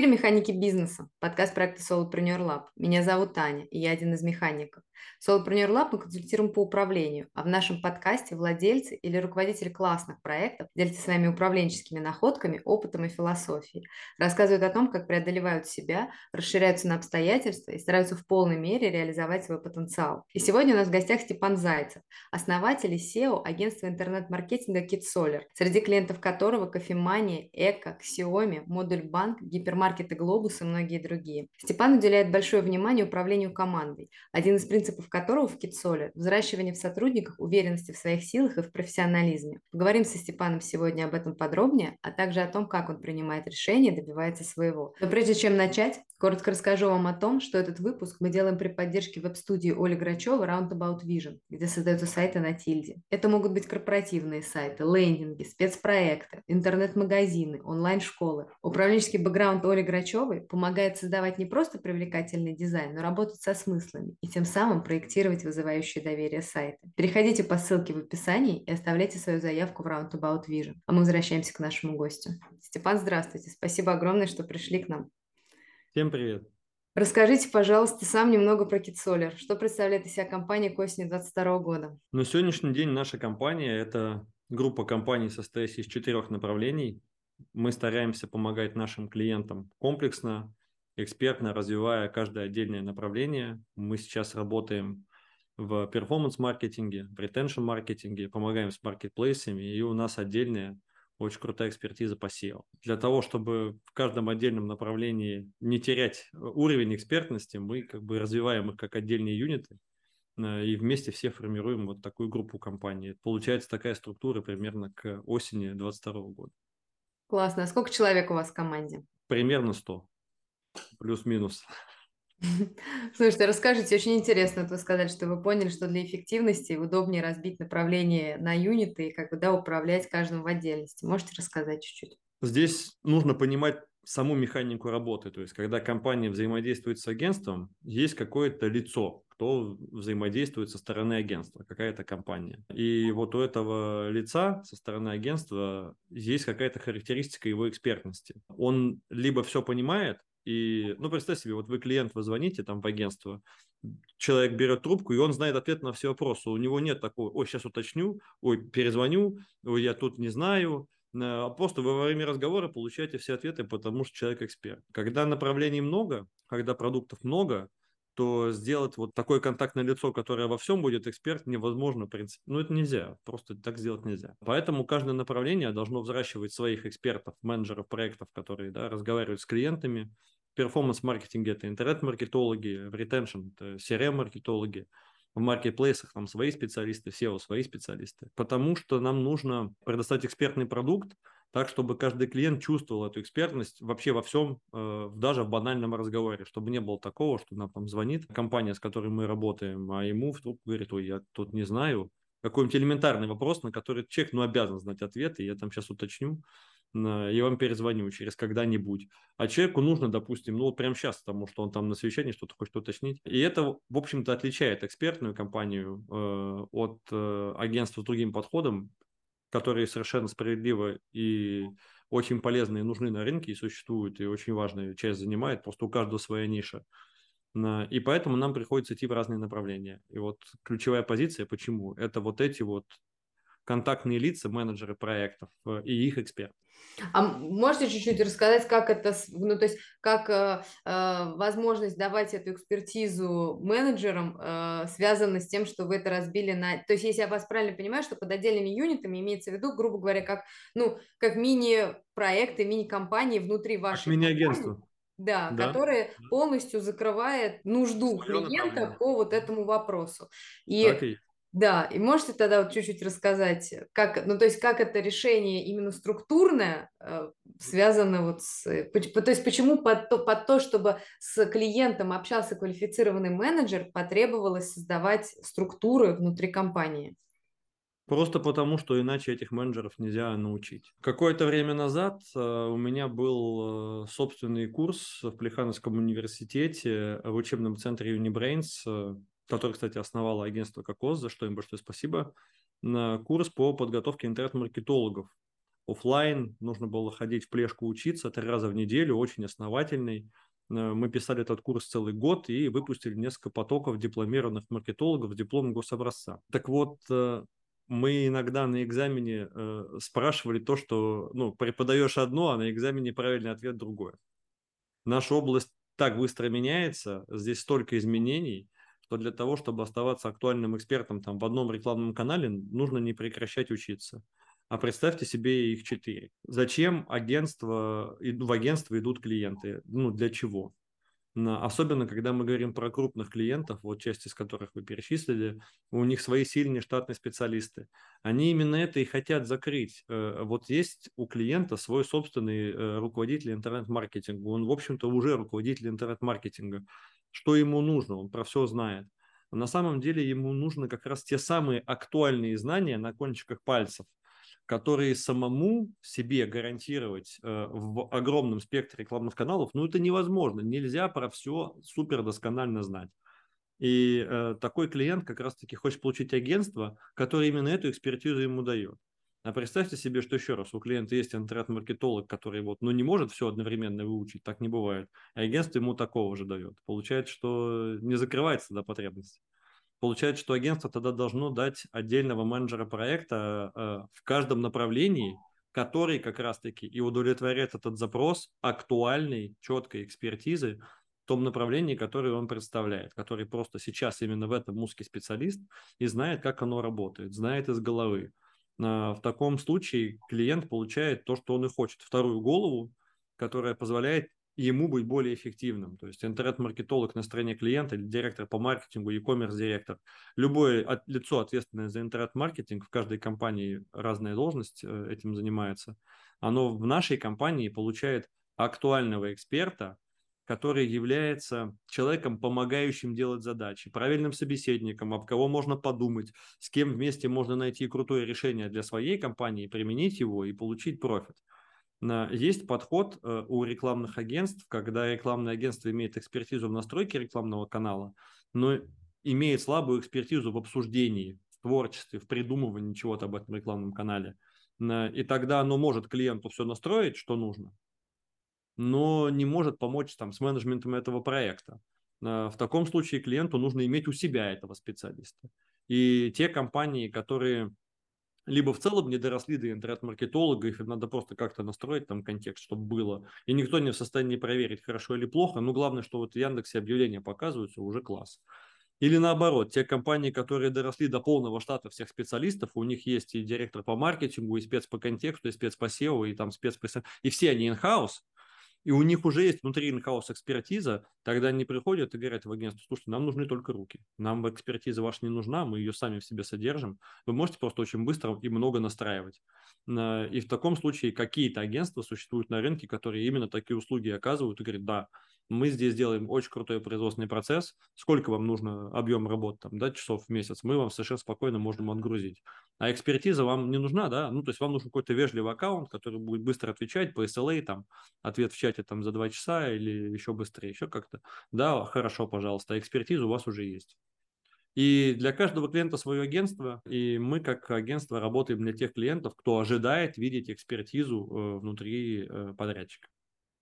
эфире «Механики бизнеса», подкаст проекта Solopreneur Lab. Меня зовут Таня, и я один из механиков. Solopreneur Lab мы консультируем по управлению, а в нашем подкасте владельцы или руководители классных проектов делятся своими управленческими находками, опытом и философией, рассказывают о том, как преодолевают себя, расширяются на обстоятельства и стараются в полной мере реализовать свой потенциал. И сегодня у нас в гостях Степан Зайцев, основатель и SEO агентства интернет-маркетинга KitSolar, среди клиентов которого кофемания, Эко, Xiaomi, Модуль Банк, Гипермаркет маркеты «Глобус» и многие другие. Степан уделяет большое внимание управлению командой, один из принципов которого в Китсоле – взращивание в сотрудниках уверенности в своих силах и в профессионализме. Поговорим со Степаном сегодня об этом подробнее, а также о том, как он принимает решения и добивается своего. Но прежде чем начать, коротко расскажу вам о том, что этот выпуск мы делаем при поддержке веб-студии Оли Грачева Roundabout Vision, где создаются сайты на тильде. Это могут быть корпоративные сайты, лендинги, спецпроекты, интернет-магазины, онлайн-школы. Управленческий бэкграунд Оли Грачевой помогает создавать не просто привлекательный дизайн, но работать со смыслами и тем самым проектировать вызывающие доверие сайты. Переходите по ссылке в описании и оставляйте свою заявку в Roundabout Vision. А мы возвращаемся к нашему гостю. Степан, здравствуйте. Спасибо огромное, что пришли к нам. Всем привет. Расскажите, пожалуйста, сам немного про KitSolar. Что представляет из себя компания к осени 2022 года? На сегодняшний день наша компания – это группа компаний, состоящая из четырех направлений мы стараемся помогать нашим клиентам комплексно, экспертно, развивая каждое отдельное направление. Мы сейчас работаем в перформанс-маркетинге, в ретеншн-маркетинге, помогаем с маркетплейсами, и у нас отдельная очень крутая экспертиза по SEO. Для того, чтобы в каждом отдельном направлении не терять уровень экспертности, мы как бы развиваем их как отдельные юниты, э, и вместе все формируем вот такую группу компаний. Получается такая структура примерно к осени 2022 года. Классно. А сколько человек у вас в команде? Примерно 100. Плюс-минус. Слушайте, расскажите, очень интересно, вы сказали, что вы поняли, что для эффективности удобнее разбить направление на юниты и как бы, да, управлять каждым в отдельности. Можете рассказать чуть-чуть? Здесь нужно понимать саму механику работы. То есть, когда компания взаимодействует с агентством, есть какое-то лицо, кто взаимодействует со стороны агентства, какая-то компания. И вот у этого лица со стороны агентства есть какая-то характеристика его экспертности. Он либо все понимает, и, ну, представь себе, вот вы клиент, вы звоните там в агентство, человек берет трубку, и он знает ответ на все вопросы. У него нет такого, ой, сейчас уточню, ой, перезвоню, ой, я тут не знаю. А просто во время разговора получаете все ответы, потому что человек эксперт. Когда направлений много, когда продуктов много, то сделать вот такое контактное лицо, которое во всем будет эксперт, невозможно, в принципе. Ну, это нельзя, просто так сделать нельзя. Поэтому каждое направление должно взращивать своих экспертов, менеджеров проектов, которые да, разговаривают с клиентами. Перформанс-маркетинге – это интернет-маркетологи, в ретеншн – это CRM-маркетологи, в маркетплейсах там свои специалисты, SEO свои специалисты. Потому что нам нужно предоставить экспертный продукт, так, чтобы каждый клиент чувствовал эту экспертность вообще во всем, э, даже в банальном разговоре, чтобы не было такого, что нам там звонит компания, с которой мы работаем, а ему в трубку говорит, ой, я тут не знаю, какой-нибудь элементарный вопрос, на который человек, ну, обязан знать ответ, и я там сейчас уточню, я вам перезвоню через когда-нибудь. А человеку нужно, допустим, ну вот прямо сейчас, потому что он там на совещании что-то хочет уточнить. И это, в общем-то, отличает экспертную компанию э, от э, агентства с другим подходом, которые совершенно справедливо и очень полезны и нужны на рынке и существуют, и очень важную часть занимает, просто у каждого своя ниша. И поэтому нам приходится идти в разные направления. И вот ключевая позиция, почему? Это вот эти вот контактные лица, менеджеры проектов э, и их эксперты. А можете чуть-чуть рассказать, как это, ну, то есть, как э, э, возможность давать эту экспертизу менеджерам э, связана с тем, что вы это разбили на... То есть, если я вас правильно понимаю, что под отдельными юнитами имеется в виду, грубо говоря, как, ну, как мини-проекты, мини-компании внутри вашей Как мини-агентство. Да, да, которые полностью закрывает нужду клиента по вот этому вопросу. И, и да, и можете тогда вот чуть-чуть рассказать, как, ну то есть как это решение именно структурное э, связано вот с, то есть почему под то, под то, чтобы с клиентом общался квалифицированный менеджер, потребовалось создавать структуры внутри компании? Просто потому, что иначе этих менеджеров нельзя научить. Какое-то время назад э, у меня был э, собственный курс в Плехановском университете в учебном центре Unibrains который, кстати, основало агентство Кокос, за что им большое спасибо, на курс по подготовке интернет-маркетологов офлайн, нужно было ходить в плешку учиться три раза в неделю, очень основательный. Э, мы писали этот курс целый год и выпустили несколько потоков дипломированных маркетологов с дипломом гособразца. Так вот, э, мы иногда на экзамене э, спрашивали то, что ну, преподаешь одно, а на экзамене правильный ответ другое. Наша область так быстро меняется, здесь столько изменений, что для того, чтобы оставаться актуальным экспертом там, в одном рекламном канале, нужно не прекращать учиться. А представьте себе их четыре. Зачем агентство, в агентство идут клиенты? Ну, для чего? Особенно, когда мы говорим про крупных клиентов, вот часть из которых вы перечислили, у них свои сильные штатные специалисты. Они именно это и хотят закрыть. Э, вот есть у клиента свой собственный э, руководитель интернет-маркетинга. Он, в общем-то, уже руководитель интернет-маркетинга. Что ему нужно? Он про все знает. на самом деле ему нужны как раз те самые актуальные знания на кончиках пальцев – которые самому себе гарантировать э, в огромном спектре рекламных каналов, ну это невозможно. Нельзя про все супер досконально знать. И э, такой клиент как раз-таки хочет получить агентство, которое именно эту экспертизу ему дает. А представьте себе, что еще раз, у клиента есть интернет-маркетолог, который вот, ну, не может все одновременно выучить, так не бывает. А агентство ему такого же дает. Получается, что не закрывается до потребности. Получается, что агентство тогда должно дать отдельного менеджера проекта э, в каждом направлении, который как раз-таки и удовлетворяет этот запрос актуальной, четкой экспертизы в том направлении, которое он представляет, который просто сейчас именно в этом узкий специалист и знает, как оно работает, знает из головы. Э, в таком случае клиент получает то, что он и хочет, вторую голову, которая позволяет ему быть более эффективным. То есть интернет-маркетолог на стороне клиента директор по маркетингу, e-commerce директор, любое лицо, ответственное за интернет-маркетинг, в каждой компании разная должность э, этим занимается, оно в нашей компании получает актуального эксперта, который является человеком, помогающим делать задачи, правильным собеседником, об кого можно подумать, с кем вместе можно найти крутое решение для своей компании, применить его и получить профит. Есть подход э, у рекламных агентств, когда рекламное агентство имеет экспертизу в настройке рекламного канала, но имеет слабую экспертизу в обсуждении, в творчестве, в придумывании чего-то об этом рекламном канале. И тогда оно может клиенту все настроить, что нужно, но не может помочь там, с менеджментом этого проекта. В таком случае клиенту нужно иметь у себя этого специалиста. И те компании, которые либо в целом не доросли до интернет-маркетолога, их надо просто как-то настроить там контекст, чтобы было. И никто не в состоянии проверить, хорошо или плохо. Но главное, что вот в Яндексе объявления показываются, уже класс. Или наоборот, те компании, которые доросли до полного штата всех специалистов, у них есть и директор по маркетингу, и спец по контексту, и спец по SEO, и там спец по... И все они in-house, и у них уже есть внутри инхаус экспертиза, тогда они приходят и говорят в агентство, слушайте, нам нужны только руки, нам экспертиза ваша не нужна, мы ее сами в себе содержим, вы можете просто очень быстро и много настраивать. И в таком случае какие-то агентства существуют на рынке, которые именно такие услуги оказывают и говорят, да, мы здесь делаем очень крутой производственный процесс, сколько вам нужно объем работы, там, да, часов в месяц, мы вам совершенно спокойно можем отгрузить. А экспертиза вам не нужна, да, ну, то есть вам нужен какой-то вежливый аккаунт, который будет быстро отвечать по SLA, там, ответ в чате там за два часа или еще быстрее, еще как-то. Да, хорошо, пожалуйста, экспертиза у вас уже есть. И для каждого клиента свое агентство, и мы как агентство работаем для тех клиентов, кто ожидает видеть экспертизу э, внутри э, подрядчика.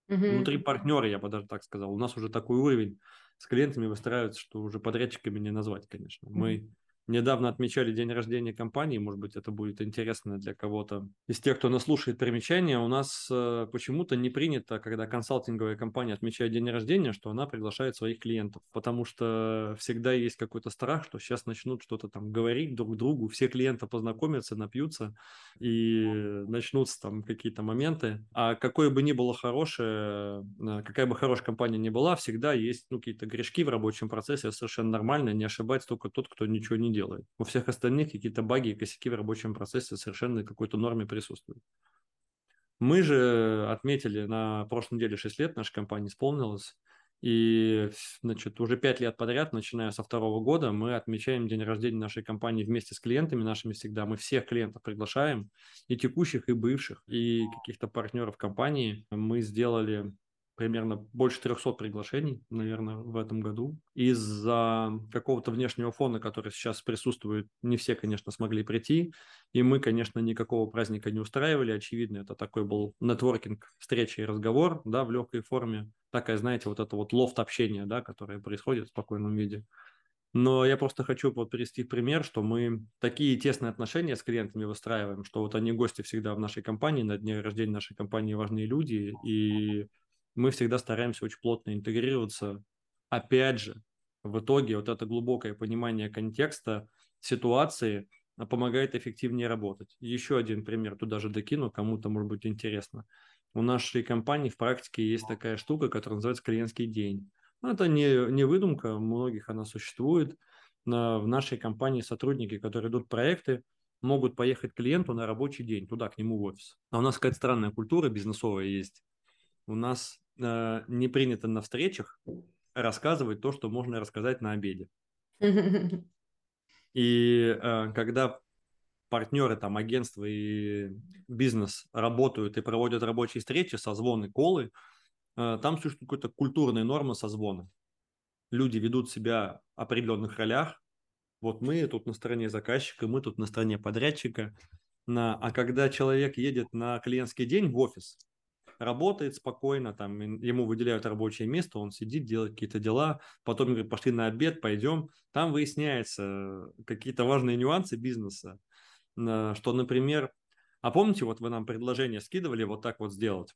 Угу. Внутри партнера, я бы даже так сказал. У нас уже такой уровень с клиентами выстраивается, что уже подрядчиками не назвать, конечно. Мы недавно отмечали день рождения компании, может быть, это будет интересно для кого-то из тех, кто нас слушает примечания. У нас э, почему-то не принято, когда консалтинговая компания отмечает день рождения, что она приглашает своих клиентов, потому что всегда есть какой-то страх, что сейчас начнут что-то там говорить друг другу, все клиенты познакомятся, напьются и начнутся там какие-то моменты. А какое бы ни было хорошее, э, какая бы хорошая компания ни была, всегда есть ну, какие-то грешки в рабочем процессе, совершенно нормально, не ошибается только тот, кто ничего не делает делает. У всех остальных какие-то баги и косяки в рабочем процессе совершенно какой-то норме присутствуют. Мы же отметили на прошлой неделе 6 лет, наша компания исполнилась. И, значит, уже 5 лет подряд, начиная со второго года, мы отмечаем день рождения нашей компании вместе с клиентами нашими всегда. Мы всех клиентов приглашаем, и текущих, и бывших, и каких-то партнеров компании. Мы сделали примерно больше 300 приглашений, наверное, в этом году. Из-за какого-то внешнего фона, который сейчас присутствует, не все, конечно, смогли прийти. И мы, конечно, никакого праздника не устраивали. Очевидно, это такой был нетворкинг, встреча и разговор, да, в легкой форме. Такая, знаете, вот это вот лофт общения, да, которое происходит в спокойном виде. Но я просто хочу вот привести пример, что мы такие тесные отношения с клиентами выстраиваем, что вот они гости всегда в нашей компании, на дне рождения нашей компании важные люди, и мы всегда стараемся очень плотно интегрироваться. Опять же, в итоге вот это глубокое понимание контекста ситуации помогает эффективнее работать. Еще один пример туда же докину, кому-то может быть интересно. У нашей компании в практике есть такая штука, которая называется клиентский день. Ну, это не, не выдумка, у многих она существует. В нашей компании сотрудники, которые идут проекты, могут поехать клиенту на рабочий день, туда, к нему в офис. А у нас какая-то странная культура бизнесовая есть. У нас э, не принято на встречах рассказывать то, что можно рассказать на обеде. И э, когда партнеры, там, агентства и бизнес работают и проводят рабочие встречи, созвоны, колы, э, там существует какая-то культурная норма созвона. Люди ведут себя в определенных ролях. Вот мы тут на стороне заказчика, мы тут на стороне подрядчика. На... А когда человек едет на клиентский день в офис, работает спокойно, там ему выделяют рабочее место, он сидит, делает какие-то дела, потом говорит, пошли на обед, пойдем. Там выясняются какие-то важные нюансы бизнеса, что, например, а помните, вот вы нам предложение скидывали вот так вот сделать?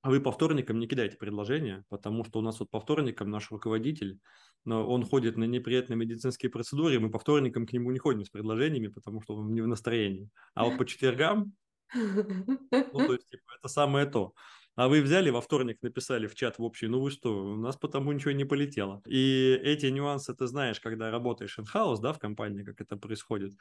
А вы по вторникам не кидайте предложения, потому что у нас вот по вторникам наш руководитель, но он ходит на неприятные медицинские процедуры, мы по вторникам к нему не ходим с предложениями, потому что он не в настроении. А вот по четвергам ну, то есть, типа, это самое то. А вы взяли во вторник, написали в чат в общий, ну вы что, у нас потому ничего не полетело. И эти нюансы ты знаешь, когда работаешь in-house, да, в компании, как это происходит.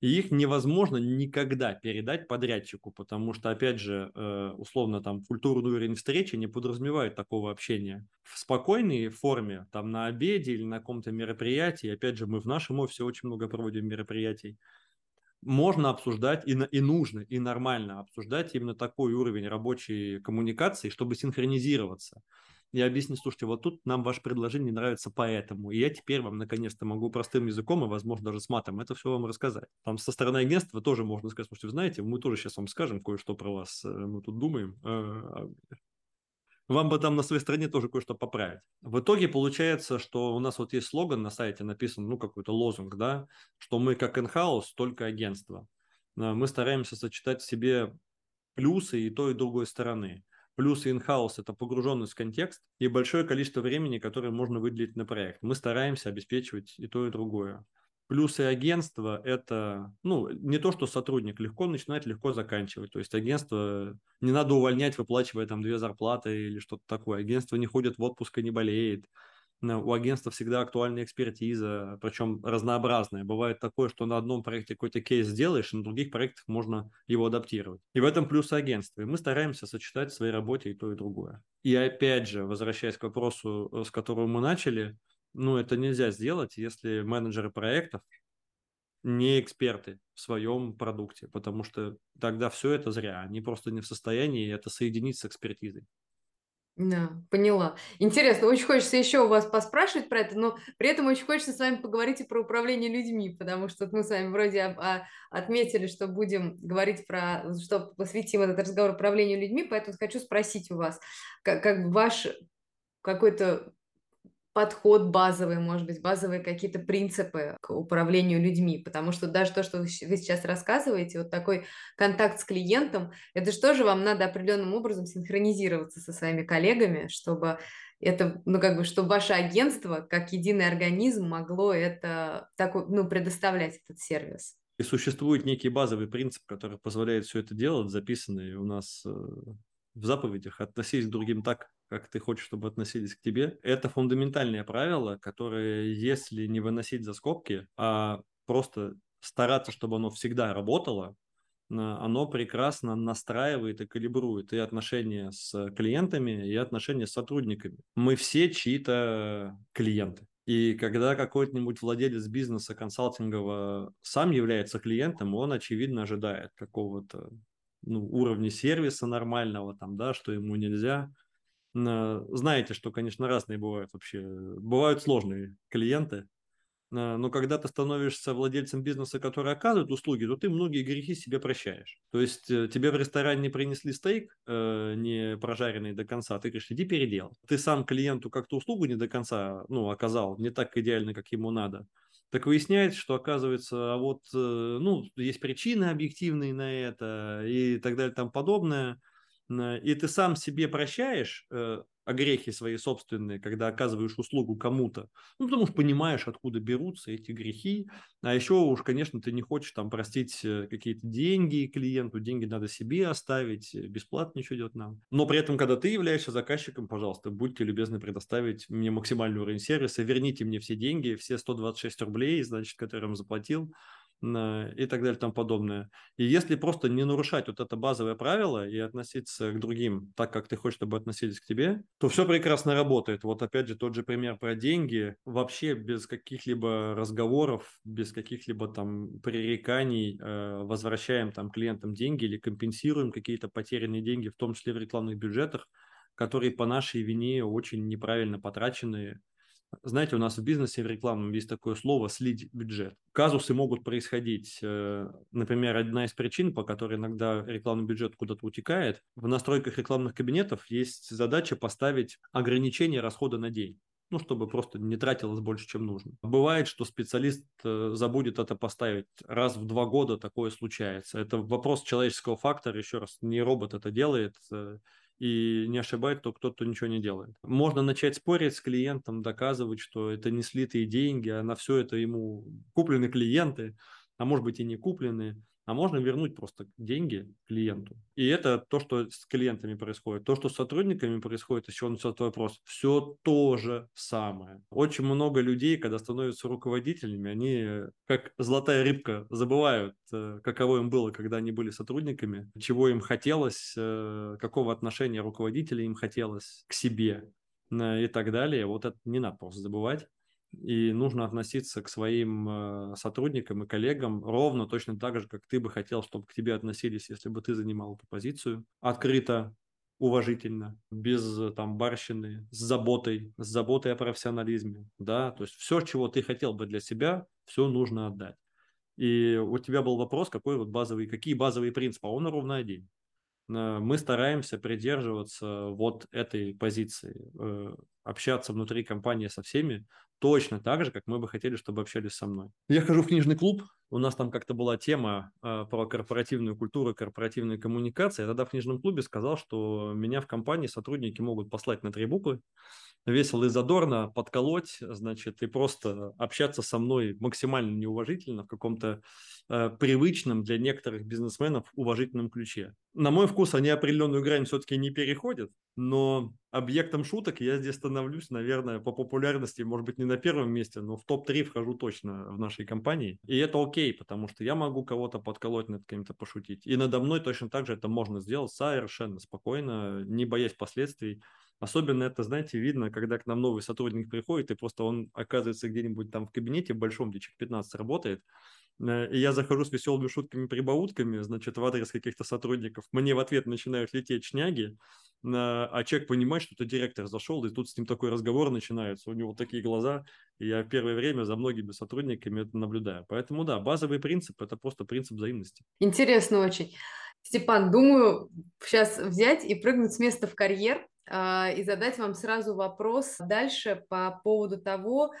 И их невозможно никогда передать подрядчику, потому что, опять же, э, условно, там, культурный уровень встречи не подразумевает такого общения. В спокойной форме, там, на обеде или на каком-то мероприятии, опять же, мы в нашем офисе очень много проводим мероприятий, можно обсуждать и, и нужно, и нормально обсуждать именно такой уровень рабочей коммуникации, чтобы синхронизироваться. И объяснить, слушайте, вот тут нам ваше предложение не нравится поэтому. И я теперь вам наконец-то могу простым языком и, возможно, даже с матом это все вам рассказать. Там со стороны агентства тоже можно сказать, слушайте, вы знаете, мы тоже сейчас вам скажем кое-что про вас, э, мы тут думаем. Э, вам бы там на своей стране тоже кое-что поправить. В итоге получается, что у нас вот есть слоган на сайте написан, ну, какой-то лозунг, да, что мы как in-house, только агентство. Мы стараемся сочетать в себе плюсы и той, и другой стороны. Плюсы in-house – это погруженность в контекст и большое количество времени, которое можно выделить на проект. Мы стараемся обеспечивать и то, и другое. Плюсы агентства – это, ну, не то, что сотрудник легко начинать, легко заканчивать. То есть агентство не надо увольнять, выплачивая там две зарплаты или что-то такое. Агентство не ходит в отпуск и не болеет. У агентства всегда актуальная экспертиза, причем разнообразная. Бывает такое, что на одном проекте какой-то кейс сделаешь, на других проектах можно его адаптировать. И в этом плюс агентства. И мы стараемся сочетать в своей работе и то, и другое. И опять же, возвращаясь к вопросу, с которого мы начали – ну, это нельзя сделать, если менеджеры проектов не эксперты в своем продукте, потому что тогда все это зря. Они просто не в состоянии это соединить с экспертизой. Да, поняла. Интересно, очень хочется еще у вас поспрашивать про это, но при этом очень хочется с вами поговорить и про управление людьми, потому что мы с вами вроде а, отметили, что будем говорить про, что посвятим этот разговор управлению людьми, поэтому хочу спросить у вас, как, как ваш какой-то подход базовый, может быть, базовые какие-то принципы к управлению людьми, потому что даже то, что вы сейчас рассказываете, вот такой контакт с клиентом, это же тоже вам надо определенным образом синхронизироваться со своими коллегами, чтобы это, ну, как бы, чтобы ваше агентство, как единый организм, могло это, такой, ну, предоставлять этот сервис. И существует некий базовый принцип, который позволяет все это делать, записанный у нас э, в заповедях, относись к другим так, как ты хочешь, чтобы относились к тебе. Это фундаментальное правило, которое, если не выносить за скобки, а просто стараться, чтобы оно всегда работало, оно прекрасно настраивает и калибрует и отношения с клиентами, и отношения с сотрудниками. Мы все чьи-то клиенты. И когда какой-нибудь владелец бизнеса консалтингового сам является клиентом, он, очевидно, ожидает какого-то ну, уровня сервиса нормального, там, да, что ему нельзя знаете, что, конечно, разные бывают вообще. Бывают сложные клиенты, а, но когда ты становишься владельцем бизнеса, который оказывает услуги, то ты многие грехи себе прощаешь. То есть э, тебе в ресторане не принесли стейк, э, не прожаренный до конца, ты говоришь, иди переделал. Ты сам клиенту как-то услугу не до конца ну, оказал, не так идеально, как ему надо. Так выясняется, что оказывается, а вот, э, ну, есть причины объективные на это и так далее, там подобное. И ты сам себе прощаешь, огрехи свои собственные, когда оказываешь услугу кому-то, ну, потому что понимаешь, откуда берутся эти грехи, а еще уж, конечно, ты не хочешь там простить э, какие-то деньги клиенту, деньги надо себе оставить, э, бесплатно ничего делать нам. Но при этом, когда ты являешься заказчиком, пожалуйста, будьте любезны предоставить мне максимальный уровень сервиса, верните мне все деньги, все 126 рублей, значит, которые я заплатил, и так далее и тому подобное. И если просто не нарушать вот это базовое правило и относиться к другим так, как ты хочешь, чтобы относились к тебе, то все прекрасно работает. Вот опять же тот же пример про деньги. Вообще без каких-либо разговоров, без каких-либо там пререканий э, возвращаем там клиентам деньги или компенсируем какие-то потерянные деньги, в том числе в рекламных бюджетах, которые по нашей вине очень неправильно потрачены знаете, у нас в бизнесе, в рекламном есть такое слово «слить бюджет». Казусы могут происходить. Э, например, одна из причин, по которой иногда рекламный бюджет куда-то утекает, в настройках рекламных кабинетов есть задача поставить ограничение расхода на день ну, чтобы просто не тратилось больше, чем нужно. Бывает, что специалист э, забудет это поставить. Раз в два года такое случается. Это вопрос человеческого фактора, еще раз, не робот это делает, э, и не ошибает, то кто-то ничего не делает. Можно начать спорить с клиентом, доказывать, что это не слитые деньги, а на все это ему куплены клиенты, а может быть и не куплены а можно вернуть просто деньги клиенту. И это то, что с клиентами происходит. То, что с сотрудниками происходит, еще он начался вопрос, все то же самое. Очень много людей, когда становятся руководителями, они как золотая рыбка забывают, э, каково им было, когда они были сотрудниками, чего им хотелось, э, какого отношения руководителя им хотелось к себе э, и так далее. Вот это не надо просто забывать и нужно относиться к своим э, сотрудникам и коллегам ровно точно так же, как ты бы хотел, чтобы к тебе относились, если бы ты занимал эту позицию. Открыто, уважительно, без э, там барщины, с заботой, с заботой о профессионализме, да, то есть все, чего ты хотел бы для себя, все нужно отдать. И у тебя был вопрос, какой вот базовый, какие базовые принципы, а он ровно один. Э, мы стараемся придерживаться вот этой позиции, общаться внутри компании со всеми, точно так же, как мы бы хотели, чтобы общались со мной. Я хожу в книжный клуб, у нас там как-то была тема э, про корпоративную культуру, корпоративные коммуникации. Я тогда в книжном клубе сказал, что меня в компании сотрудники могут послать на три буквы, весело и задорно подколоть, значит, и просто общаться со мной максимально неуважительно в каком-то э, привычном для некоторых бизнесменов уважительном ключе. На мой вкус они определенную грань все-таки не переходят, но объектом шуток я здесь становлюсь, наверное, по популярности, может быть, не на первом месте, но в топ-3 вхожу точно в нашей компании. И это окей, потому что я могу кого-то подколоть над кем-то пошутить. И надо мной точно так же это можно сделать совершенно спокойно, не боясь последствий. Особенно это, знаете, видно, когда к нам новый сотрудник приходит, и просто он оказывается где-нибудь там в кабинете большом, где человек 15 работает, и я захожу с веселыми шутками, прибаутками, значит, в адрес каких-то сотрудников. Мне в ответ начинают лететь шняги, а человек понимает, что это директор зашел, и тут с ним такой разговор начинается. У него такие глаза, и я в первое время за многими сотрудниками это наблюдаю. Поэтому да, базовый принцип – это просто принцип взаимности. Интересно очень. Степан, думаю, сейчас взять и прыгнуть с места в карьер э, и задать вам сразу вопрос дальше по поводу того,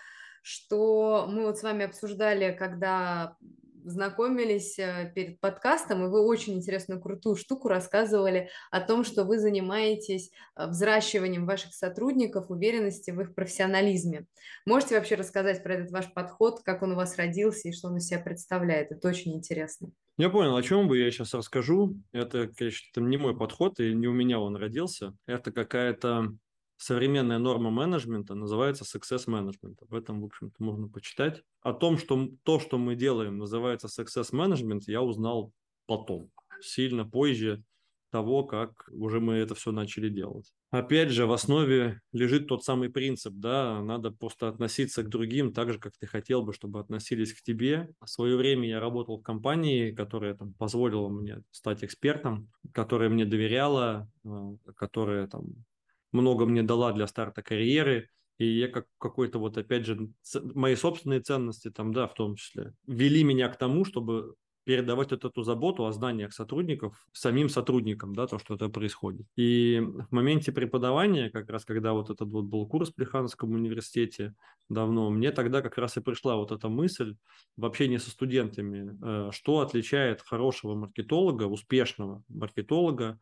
что мы вот с вами обсуждали, когда знакомились э, перед подкастом, и вы очень интересную, крутую штуку рассказывали о том, что вы занимаетесь э, взращиванием ваших сотрудников, уверенности в их профессионализме. Можете вообще рассказать про этот ваш подход, как он у вас родился и что он из себя представляет? Это очень интересно. Я понял, о чем бы я сейчас расскажу. Это, конечно, не мой подход, и не у меня он родился. Это какая-то современная норма менеджмента называется success management. Об этом, в общем-то, можно почитать. О том, что то, что мы делаем, называется success management, я узнал потом, сильно позже того, как уже мы это все начали делать. Опять же, в основе лежит тот самый принцип, да, надо просто относиться к другим так же, как ты хотел бы, чтобы относились к тебе. В свое время я работал в компании, которая там позволила мне стать экспертом, которая мне доверяла, э, которая там много мне дала для старта карьеры, и я как какой-то вот, опять же, мои собственные ценности там, да, в том числе, вели меня к тому, чтобы передавать вот эту заботу о знаниях сотрудников самим сотрудникам, да, то, что это происходит. И в моменте преподавания, как раз когда вот этот вот был курс в Плеханском университете давно, мне тогда как раз и пришла вот эта мысль в общении со студентами, э, что отличает хорошего маркетолога, успешного маркетолога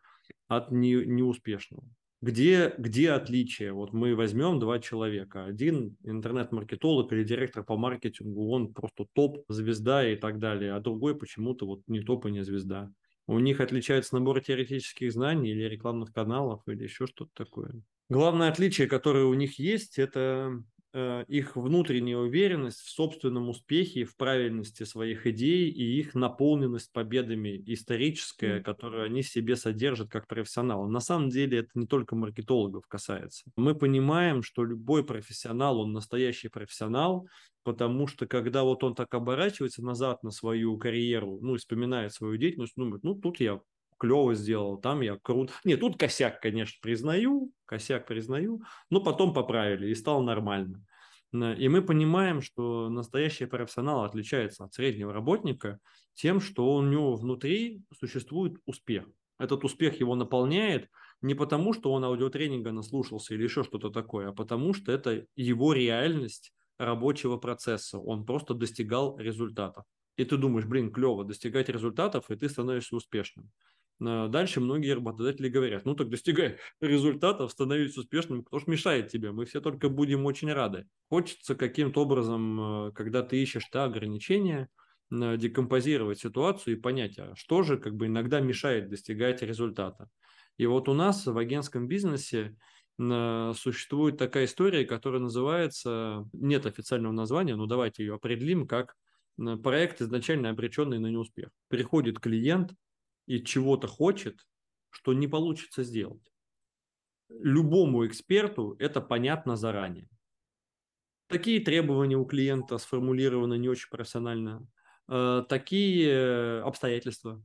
от не, неуспешного. Где, где отличие? Вот мы возьмем два человека. Один интернет-маркетолог или директор по маркетингу, он просто топ, звезда и так далее, а другой почему-то вот не топ и не звезда. У них отличается набор теоретических знаний или рекламных каналов или еще что-то такое. Главное отличие, которое у них есть, это их внутренняя уверенность в собственном успехе, в правильности своих идей и их наполненность победами историческая, mm. которую они себе содержат как профессионалы. На самом деле это не только маркетологов касается. Мы понимаем, что любой профессионал, он настоящий профессионал, потому что когда вот он так оборачивается назад на свою карьеру, ну вспоминает свою деятельность, думает, ну тут я клево сделал, там я круто. Нет, тут косяк, конечно, признаю, косяк признаю, но потом поправили и стало нормально. И мы понимаем, что настоящий профессионал отличается от среднего работника тем, что у него внутри существует успех. Этот успех его наполняет не потому, что он аудиотренинга наслушался или еще что-то такое, а потому что это его реальность рабочего процесса. Он просто достигал результатов. И ты думаешь, блин, клево, достигать результатов, и ты становишься успешным. Дальше многие работодатели говорят, ну так достигай результатов, становись успешным, кто ж мешает тебе, мы все только будем очень рады. Хочется каким-то образом, э, когда ты ищешь да, ограничения, декомпозировать ситуацию и понять, а что же как бы иногда мешает достигать результата. И вот у нас в агентском бизнесе существует такая история, которая называется, нет официального названия, но давайте ее определим как проект, изначально обреченный на неуспех. Приходит клиент, и чего-то хочет, что не получится сделать. Любому эксперту это понятно заранее. Такие требования у клиента сформулированы не очень профессионально. Э, такие обстоятельства,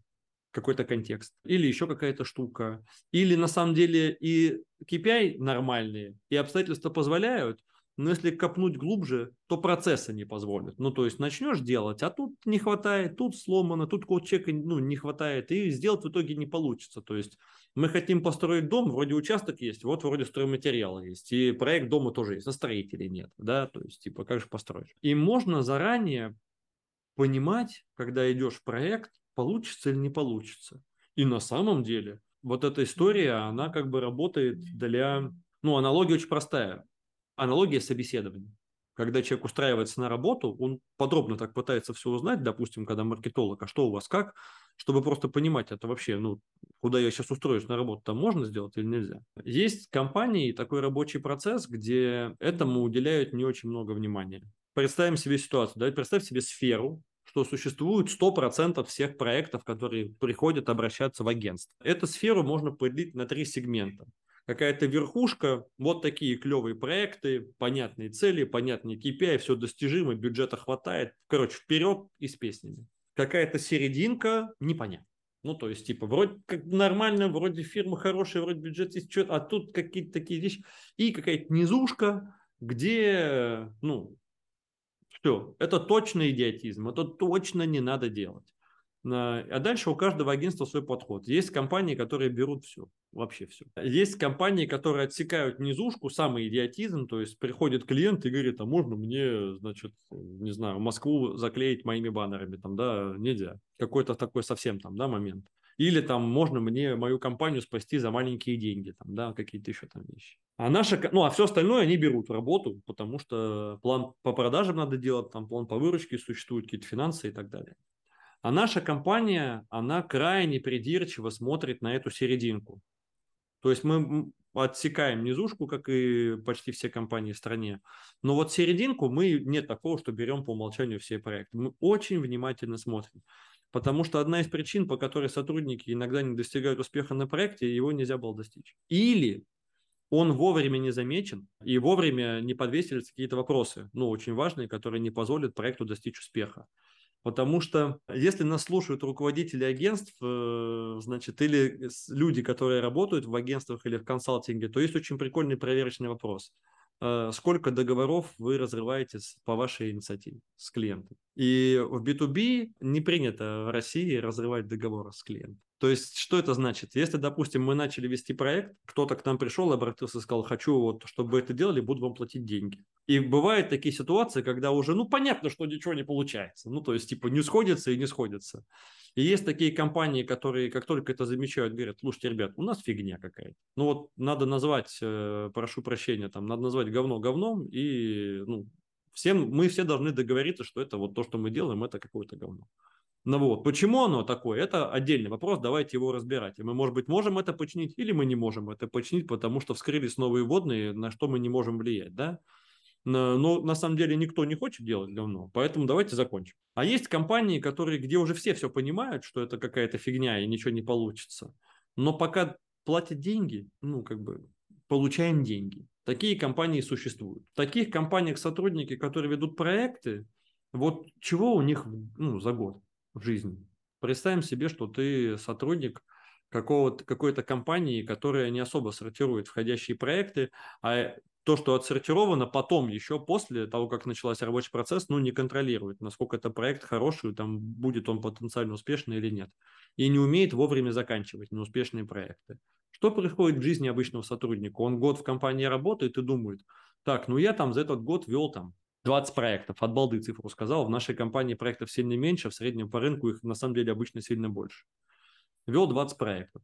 какой-то контекст, или еще какая-то штука, или на самом деле и KPI нормальные, и обстоятельства позволяют, но если копнуть глубже, то процессы не позволят. Ну, то есть начнешь делать, а тут не хватает, тут сломано, тут код-чека ну, не хватает, и сделать в итоге не получится. То есть мы хотим построить дом, вроде участок есть, вот вроде стройматериалы есть, и проект дома тоже есть, а строителей нет, да, то есть типа как же построить. И можно заранее понимать, когда идешь в проект, получится или не получится. И на самом деле вот эта история, она как бы работает для... Ну, аналогия очень простая аналогия собеседования. Когда человек устраивается на работу, он подробно так пытается все узнать, допустим, когда маркетолог, а что у вас как, чтобы просто понимать, это вообще, ну, куда я сейчас устроюсь на работу, там можно сделать или нельзя. Есть компании, такой рабочий процесс, где этому уделяют не очень много внимания. Представим себе ситуацию, да, представь себе сферу, что существует 100% всех проектов, которые приходят обращаться в агентство. Эту сферу можно поделить на три сегмента какая-то верхушка, вот такие клевые проекты, понятные цели, понятные KPI, все достижимо, бюджета хватает. Короче, вперед и с песнями. Какая-то серединка, непонятно. Ну, то есть, типа, вроде как нормально, вроде фирма хорошая, вроде бюджет есть, что, а тут какие-то такие вещи. И какая-то низушка, где, ну, все, это точно идиотизм, это точно не надо делать. А дальше у каждого агентства свой подход. Есть компании, которые берут все, вообще все. Есть компании, которые отсекают низушку, самый идиотизм, то есть приходит клиент и говорит, а можно мне, значит, не знаю, Москву заклеить моими баннерами, там, да, нельзя. Какой-то такой совсем там, да, момент. Или там можно мне мою компанию спасти за маленькие деньги, там, да, какие-то еще там вещи. А наша, ну, а все остальное они берут работу, потому что план по продажам надо делать, там план по выручке существует, какие-то финансы и так далее. А наша компания, она крайне придирчиво смотрит на эту серединку. То есть мы отсекаем низушку, как и почти все компании в стране. Но вот серединку мы нет такого, что берем по умолчанию все проекты. Мы очень внимательно смотрим. Потому что одна из причин, по которой сотрудники иногда не достигают успеха на проекте, его нельзя было достичь. Или он вовремя не замечен, и вовремя не подвесились какие-то вопросы, ну, очень важные, которые не позволят проекту достичь успеха. Потому что если нас слушают руководители агентств, э, значит, или люди, которые работают в агентствах или в консалтинге, то есть очень прикольный проверочный вопрос. Э, сколько договоров вы разрываете по вашей инициативе с клиентом? И в B2B не принято в России разрывать договоры с клиентом. То есть, что это значит? Если, допустим, мы начали вести проект, кто-то к нам пришел, обратился и сказал, хочу вот, чтобы это делали, буду вам платить деньги. И бывают такие ситуации, когда уже, ну, понятно, что ничего не получается. Ну, то есть, типа, не сходится и не сходится. И есть такие компании, которые, как только это замечают, говорят, слушайте, ребят, у нас фигня какая-то. Ну, вот надо назвать, э, прошу прощения, там, надо назвать говно говном, и, ну, всем, мы все должны договориться, что это вот то, что мы делаем, это какое-то говно. Ну вот, почему оно такое, это отдельный вопрос, давайте его разбирать. И мы, может быть, можем это починить, или мы не можем это починить, потому что вскрылись новые водные, на что мы не можем влиять, да? Но на самом деле никто не хочет делать говно, поэтому давайте закончим. А есть компании, которые, где уже все все понимают, что это какая-то фигня и ничего не получится. Но пока платят деньги, ну, как бы, получаем деньги. Такие компании существуют. В таких компаниях сотрудники, которые ведут проекты, вот чего у них ну, за год в жизни? Представим себе, что ты сотрудник какой-то компании, которая не особо сортирует входящие проекты, а то, что отсортировано, потом еще после того, как начался рабочий процесс, ну, не контролирует, насколько это проект хороший, там, будет он потенциально успешный или нет. И не умеет вовремя заканчивать неуспешные проекты. Что происходит в жизни обычного сотрудника? Он год в компании работает и думает, так, ну я там за этот год вел там 20 проектов, от балды цифру сказал, в нашей компании проектов сильно меньше, в среднем по рынку их на самом деле обычно сильно больше. Вел 20 проектов.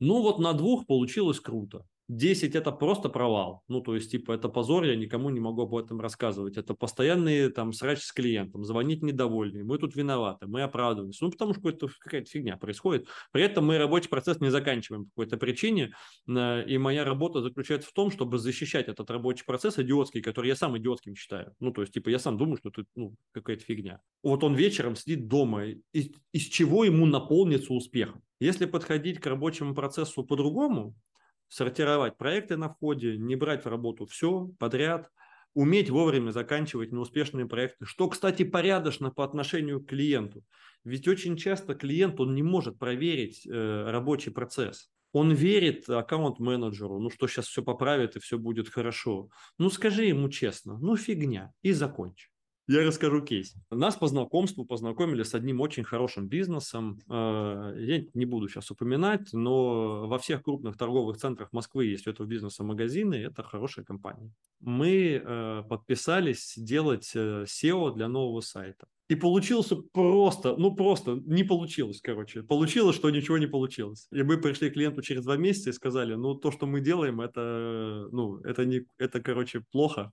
Ну вот на двух получилось круто. 10 это просто провал. Ну, то есть, типа, это позор, я никому не могу об этом рассказывать. Это постоянный там срач с клиентом, звонить недовольный, мы тут виноваты, мы оправдываемся. Ну, потому что это какая-то фигня происходит. При этом мы рабочий процесс не заканчиваем по какой-то причине. И моя работа заключается в том, чтобы защищать этот рабочий процесс идиотский, который я сам идиотским считаю. Ну, то есть, типа, я сам думаю, что это ну, какая-то фигня. Вот он вечером сидит дома, из, из чего ему наполнится успехом? Если подходить к рабочему процессу по-другому, сортировать проекты на входе, не брать в работу все подряд, уметь вовремя заканчивать неуспешные проекты, что, кстати, порядочно по отношению к клиенту. Ведь очень часто клиент, он не может проверить э, рабочий процесс. Он верит аккаунт-менеджеру, ну что сейчас все поправит и все будет хорошо. Ну скажи ему честно, ну фигня, и закончи. Я расскажу кейс. Нас по знакомству познакомили с одним очень хорошим бизнесом. Э, я не буду сейчас упоминать, но во всех крупных торговых центрах Москвы есть у этого бизнеса магазины, это хорошая компания. Мы э, подписались делать э, SEO для нового сайта. И получился просто, ну просто не получилось, короче. Получилось, что ничего не получилось. И мы пришли к клиенту через два месяца и сказали, ну то, что мы делаем, это, ну, это не, это, короче, плохо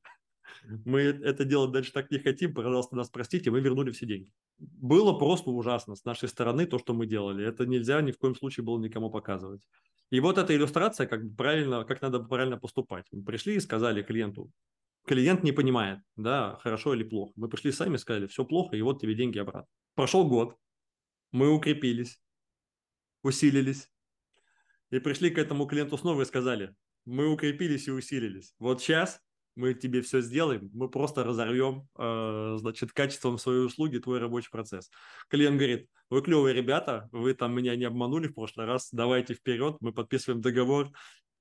мы это делать дальше так не хотим, пожалуйста, нас простите, мы вернули все деньги. Было просто ужасно с нашей стороны то, что мы делали. Это нельзя ни в коем случае было никому показывать. И вот эта иллюстрация, как правильно, как надо правильно поступать. Мы пришли и сказали клиенту, клиент не понимает, да, хорошо или плохо. Мы пришли сами, сказали, все плохо, и вот тебе деньги обратно. Прошел год, мы укрепились, усилились, и пришли к этому клиенту снова и сказали, мы укрепились и усилились. Вот сейчас мы тебе все сделаем, мы просто разорвем, э, значит, качеством своей услуги твой рабочий процесс. Клиент говорит, вы клевые ребята, вы там меня не обманули в прошлый раз, давайте вперед, мы подписываем договор.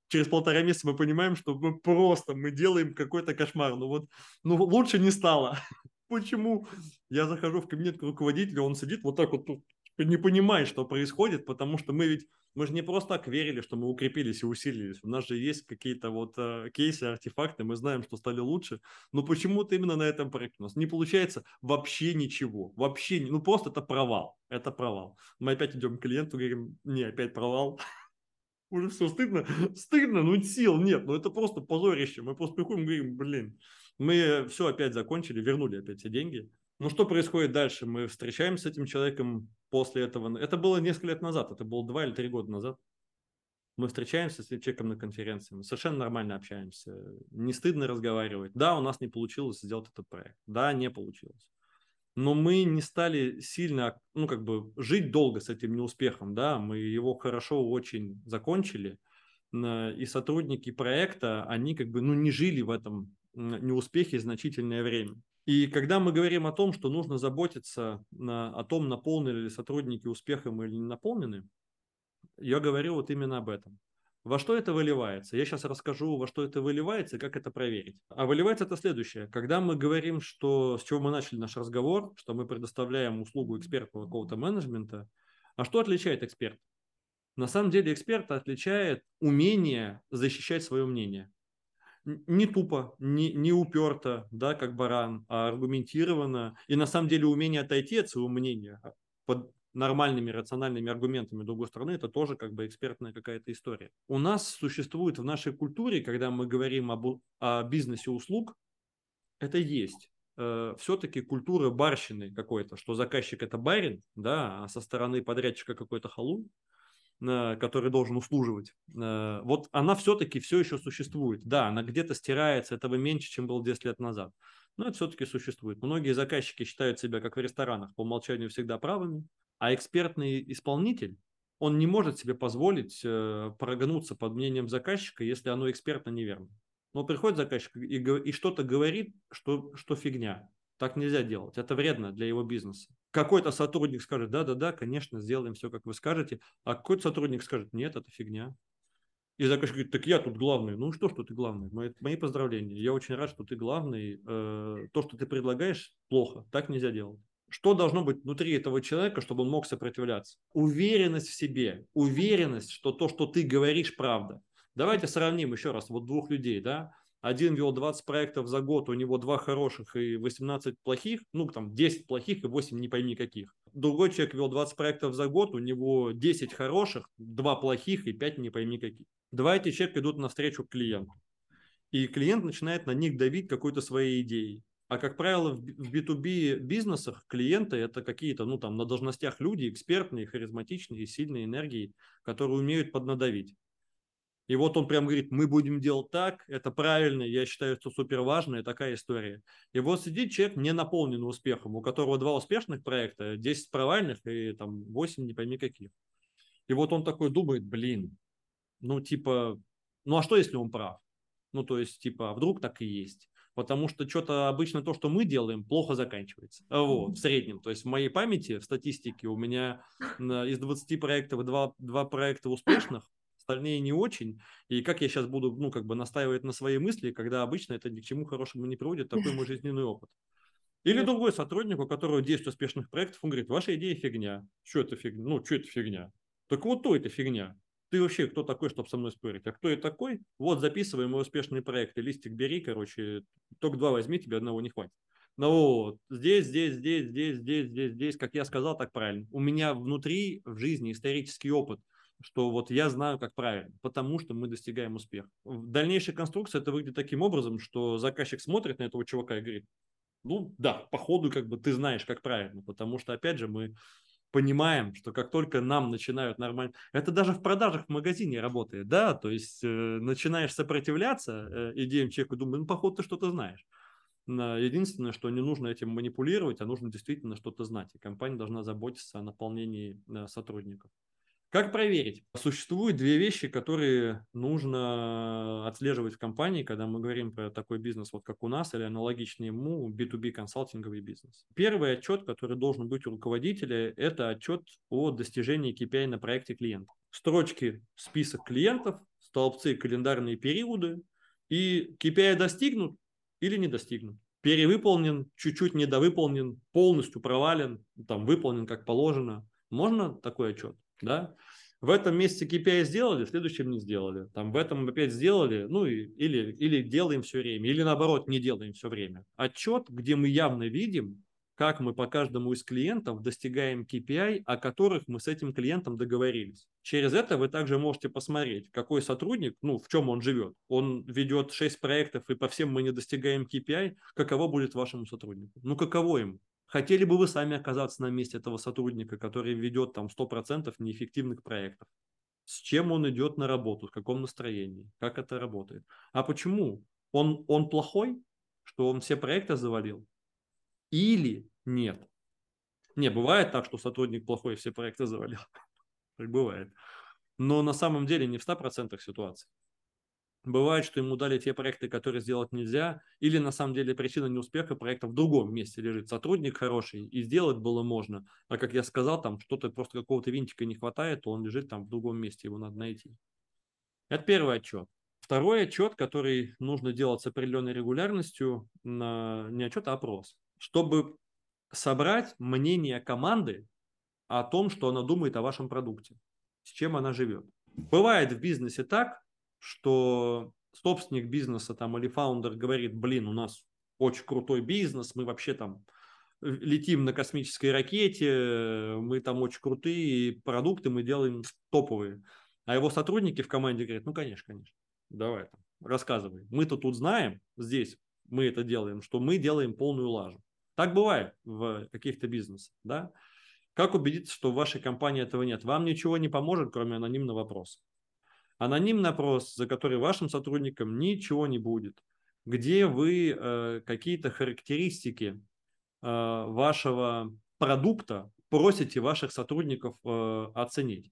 Через полтора месяца мы понимаем, что мы просто, мы делаем какой-то кошмар. Ну вот, ну лучше не стало. Почему? Я захожу в кабинет к руководителю, он сидит вот так вот не понимает, что происходит, потому что мы ведь мы же не просто так верили, что мы укрепились и усилились. У нас же есть какие-то вот э, кейсы, артефакты, мы знаем, что стали лучше. Но почему-то именно на этом проекте у нас не получается вообще ничего. Вообще, ну просто это провал. Это провал. Мы опять идем к клиенту, говорим, не, опять провал. Уже все стыдно, стыдно, ну сил нет, ну это просто позорище. Мы просто приходим и говорим, блин, мы все опять закончили, вернули опять все деньги. Ну что происходит дальше? Мы встречаемся с этим человеком после этого. Это было несколько лет назад, это было два или три года назад. Мы встречаемся с этим человеком на конференции, мы совершенно нормально общаемся, не стыдно разговаривать. Да, у нас не получилось сделать этот проект, да, не получилось. Но мы не стали сильно, ну, как бы, жить долго с этим неуспехом, да, мы его хорошо очень закончили, и сотрудники проекта, они как бы, ну, не жили в этом неуспехе значительное время. И когда мы говорим о том, что нужно заботиться на, о том, наполнены ли сотрудники успехом или не наполнены, я говорю вот именно об этом. Во что это выливается? Я сейчас расскажу, во что это выливается и как это проверить. А выливается это следующее. Когда мы говорим, что с чего мы начали наш разговор, что мы предоставляем услугу экспертного какого-то менеджмента, а что отличает эксперт? На самом деле эксперта отличает умение защищать свое мнение. Не тупо, не, не уперто, да, как баран, а аргументированно. И на самом деле умение отойти от своего мнения под нормальными рациональными аргументами другой стороны, это тоже как бы экспертная какая-то история. У нас существует в нашей культуре, когда мы говорим об, о бизнесе услуг, это есть. Э, все-таки культура барщины какой-то, что заказчик это барин, да, а со стороны подрядчика какой-то халун, который должен услуживать. Э, вот она все-таки все еще существует. Да, она где-то стирается, этого меньше, чем было 10 лет назад. Но это все-таки существует. Многие заказчики считают себя, как в ресторанах, по умолчанию всегда правыми. А экспертный исполнитель, он не может себе позволить э, прогнуться под мнением заказчика, если оно экспертно неверно. Но приходит заказчик и, и что-то говорит, что, что фигня. Так нельзя делать. Это вредно для его бизнеса. Какой-то сотрудник скажет, да-да-да, конечно, сделаем все, как вы скажете. А какой-то сотрудник скажет, нет, это фигня. И заказчик говорит, так я тут главный. Ну что, что ты главный? Мои, мои поздравления. Я очень рад, что ты главный. Э, то, что ты предлагаешь, плохо. Так нельзя делать. Что должно быть внутри этого человека, чтобы он мог сопротивляться? Уверенность в себе, уверенность, что то, что ты говоришь, правда. Давайте сравним еще раз вот двух людей, да? Один вел 20 проектов за год, у него два хороших и 18 плохих, ну там 10 плохих и 8 не пойми каких. Другой человек вел 20 проектов за год, у него 10 хороших, 2 плохих и 5 не пойми каких. Два эти человека идут навстречу клиенту. И клиент начинает на них давить какой-то своей идеей. А как правило, в B2B бизнесах клиенты это какие-то, ну там на должностях люди, экспертные, харизматичные, сильные энергии, которые умеют поднадавить. И вот он прям говорит, мы будем делать так, это правильно, я считаю, что супер важно, такая история. И вот сидит человек, не наполненный успехом, у которого два успешных проекта, 10 провальных и там 8 не пойми каких. И вот он такой думает, блин, ну типа, ну а что если он прав? Ну то есть типа, а вдруг так и есть? потому что что-то обычно то, что мы делаем, плохо заканчивается. Вот, в среднем. То есть в моей памяти, в статистике у меня из 20 проектов два, два проекта успешных, остальные не очень. И как я сейчас буду, ну, как бы настаивать на свои мысли, когда обычно это ни к чему хорошему не приводит, такой мой жизненный опыт. Или другой сотрудник, у которого 10 успешных проектов, он говорит, ваша идея фигня. Что это фигня? Ну, что это фигня? Так вот то это фигня. Ты вообще кто такой, чтобы со мной спорить? А кто я такой? Вот записывай мой успешный проект, и листик бери, короче, только два возьми, тебе одного не хватит. Ну вот, здесь, здесь, здесь, здесь, здесь, здесь, здесь, как я сказал, так правильно. У меня внутри в жизни исторический опыт, что вот я знаю, как правильно, потому что мы достигаем успеха. В дальнейшей конструкции это выглядит таким образом, что заказчик смотрит на этого чувака и говорит, ну да, походу как бы ты знаешь, как правильно, потому что, опять же, мы понимаем, что как только нам начинают нормально... Это даже в продажах в магазине работает, да, то есть э, начинаешь сопротивляться э, идеям человека, думаешь, ну, походу, ты что-то знаешь. Единственное, что не нужно этим манипулировать, а нужно действительно что-то знать. И компания должна заботиться о наполнении э, сотрудников. Как проверить? Существуют две вещи, которые нужно отслеживать в компании, когда мы говорим про такой бизнес, вот как у нас, или аналогичный ему B2B консалтинговый бизнес. Первый отчет, который должен быть у руководителя, это отчет о достижении KPI на проекте клиента. Строчки список клиентов, столбцы календарные периоды, и KPI достигнут или не достигнут перевыполнен, чуть-чуть недовыполнен, полностью провален, там выполнен как положено. Можно такой отчет? Да, в этом месяце KPI сделали, в следующем не сделали. Там в этом опять сделали, ну или, или делаем все время, или наоборот не делаем все время. Отчет, где мы явно видим, как мы по каждому из клиентов достигаем KPI, о которых мы с этим клиентом договорились. Через это вы также можете посмотреть, какой сотрудник, ну, в чем он живет. Он ведет 6 проектов, и по всем мы не достигаем KPI, каково будет вашему сотруднику? Ну, каково им? Хотели бы вы сами оказаться на месте этого сотрудника, который ведет там 100% неэффективных проектов? С чем он идет на работу, в каком настроении, как это работает? А почему? Он, он плохой, что он все проекты завалил? Или нет? Не, бывает так, что сотрудник плохой, все проекты завалил. Так бывает. Но на самом деле не в 100% ситуаций. Бывает, что ему дали те проекты, которые сделать нельзя, или на самом деле причина неуспеха проекта в другом месте лежит. Сотрудник хороший, и сделать было можно, а как я сказал, там что-то просто какого-то винтика не хватает, то он лежит там в другом месте, его надо найти. Это первый отчет. Второй отчет, который нужно делать с определенной регулярностью, не отчет, а опрос, чтобы собрать мнение команды о том, что она думает о вашем продукте, с чем она живет. Бывает в бизнесе так, что собственник бизнеса там или фаундер говорит, блин, у нас очень крутой бизнес, мы вообще там летим на космической ракете, мы там очень крутые продукты, мы делаем топовые. А его сотрудники в команде говорят, ну, конечно, конечно, давай там, рассказывай. Мы-то тут знаем, здесь мы это делаем, что мы делаем полную лажу. Так бывает в каких-то бизнесах, да. Как убедиться, что в вашей компании этого нет? Вам ничего не поможет, кроме анонимного вопроса. Анонимный опрос, за который вашим сотрудникам ничего не будет, где вы э, какие-то характеристики э, вашего продукта просите ваших сотрудников э, оценить.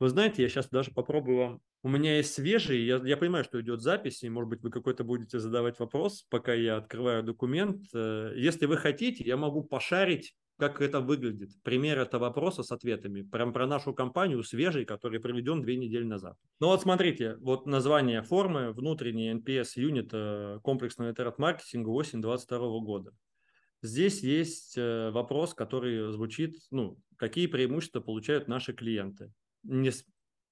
Вы знаете, я сейчас даже попробую вам. У меня есть свежий, я, я понимаю, что идет запись, и, может быть, вы какой-то будете задавать вопрос, пока я открываю документ. Если вы хотите, я могу пошарить как это выглядит. Пример этого вопроса с ответами. Прям про нашу компанию свежий, который проведен две недели назад. Ну вот смотрите, вот название формы, внутренний NPS юнит комплексного интернет-маркетинга осень 2022 года. Здесь есть э, вопрос, который звучит, ну, какие преимущества получают наши клиенты. Не,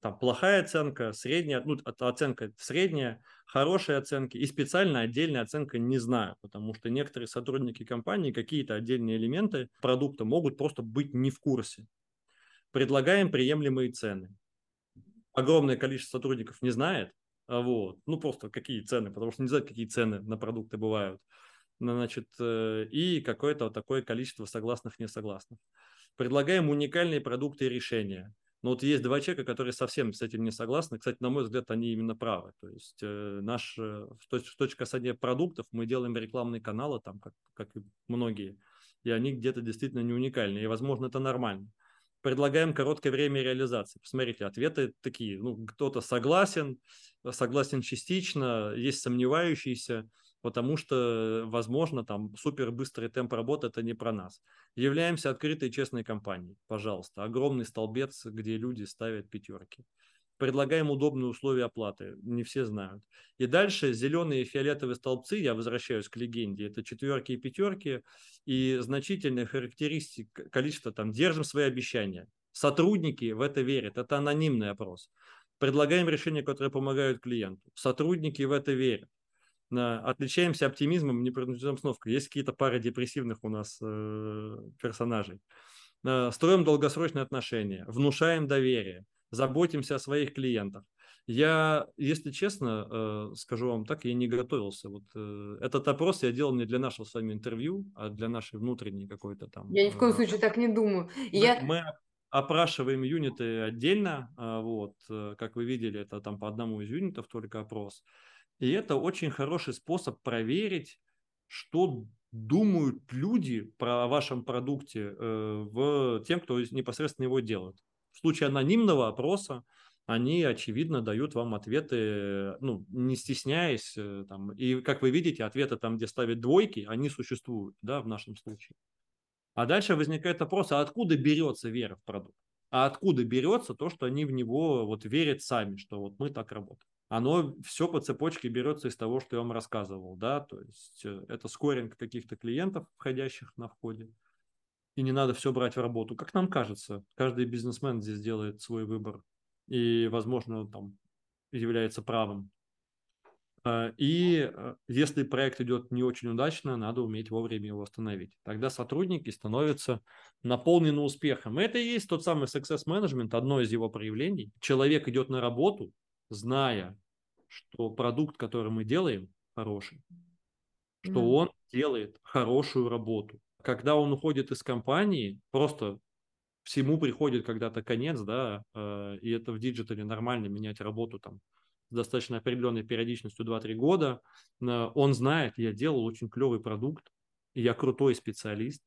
там плохая оценка, средняя, ну, оценка средняя, хорошие оценки и специально отдельная оценка не знаю, потому что некоторые сотрудники компании какие-то отдельные элементы продукта могут просто быть не в курсе. Предлагаем приемлемые цены. Огромное количество сотрудников не знает, а вот, ну просто какие цены, потому что не знают, какие цены на продукты бывают. Значит, э, и какое-то вот такое количество согласных, несогласных. Предлагаем уникальные продукты и решения но вот есть два человека, которые совсем с этим не согласны. Кстати, на мой взгляд, они именно правы. То есть э, наш, э, с точки касания продуктов, мы делаем рекламные каналы, там, как, как и многие, и они где-то действительно не уникальны. И, возможно, это нормально. Предлагаем короткое время реализации. Посмотрите, ответы такие. Ну, кто-то согласен, согласен частично, есть сомневающиеся потому что, возможно, там супер быстрый темп работы это не про нас. Являемся открытой честной компанией, пожалуйста. Огромный столбец, где люди ставят пятерки. Предлагаем удобные условия оплаты, не все знают. И дальше зеленые и фиолетовые столбцы, я возвращаюсь к легенде, это четверки и пятерки, и значительная характеристика, количество там, держим свои обещания. Сотрудники в это верят, это анонимный опрос. Предлагаем решения, которые помогают клиенту. Сотрудники в это верят отличаемся оптимизмом, непринужденной обстановкой. Есть какие-то пары депрессивных у нас э, персонажей. Э, строим долгосрочные отношения, внушаем доверие, заботимся о своих клиентах. Я, если честно, э, скажу вам так, я не готовился. Вот э, этот опрос я делал не для нашего с вами интервью, а для нашей внутренней какой-то там. Я ни в коем э, случае так не думаю. Мы, я... мы опрашиваем юниты отдельно, э, вот, э, как вы видели, это там по одному из юнитов только опрос. И это очень хороший способ проверить, что думают люди про вашем продукте э, в тем, кто непосредственно его делает. В случае анонимного опроса они, очевидно, дают вам ответы, ну, не стесняясь. Э, там, и, как вы видите, ответы там, где ставят двойки, они существуют, да, в нашем случае. А дальше возникает вопрос, а откуда берется вера в продукт? А откуда берется то, что они в него вот верят сами, что вот мы так работаем? Оно все по цепочке берется из того, что я вам рассказывал, да, то есть э, это скоринг каких-то клиентов, входящих на входе, и не надо все брать в работу. Как нам кажется, каждый бизнесмен здесь делает свой выбор, и, возможно, там является правым. А, и э, если проект идет не очень удачно, надо уметь вовремя его остановить. Тогда сотрудники становятся наполнены успехом. Это и есть тот самый success management, одно из его проявлений. Человек идет на работу, зная, что продукт, который мы делаем, хороший, что mm. он делает хорошую работу. Когда он уходит из компании, просто всему приходит когда-то конец, да, э, и это в digital е нормально менять работу там с достаточно определенной периодичностью 2-3 года. Э, он знает, я делал очень клевый продукт, я крутой специалист,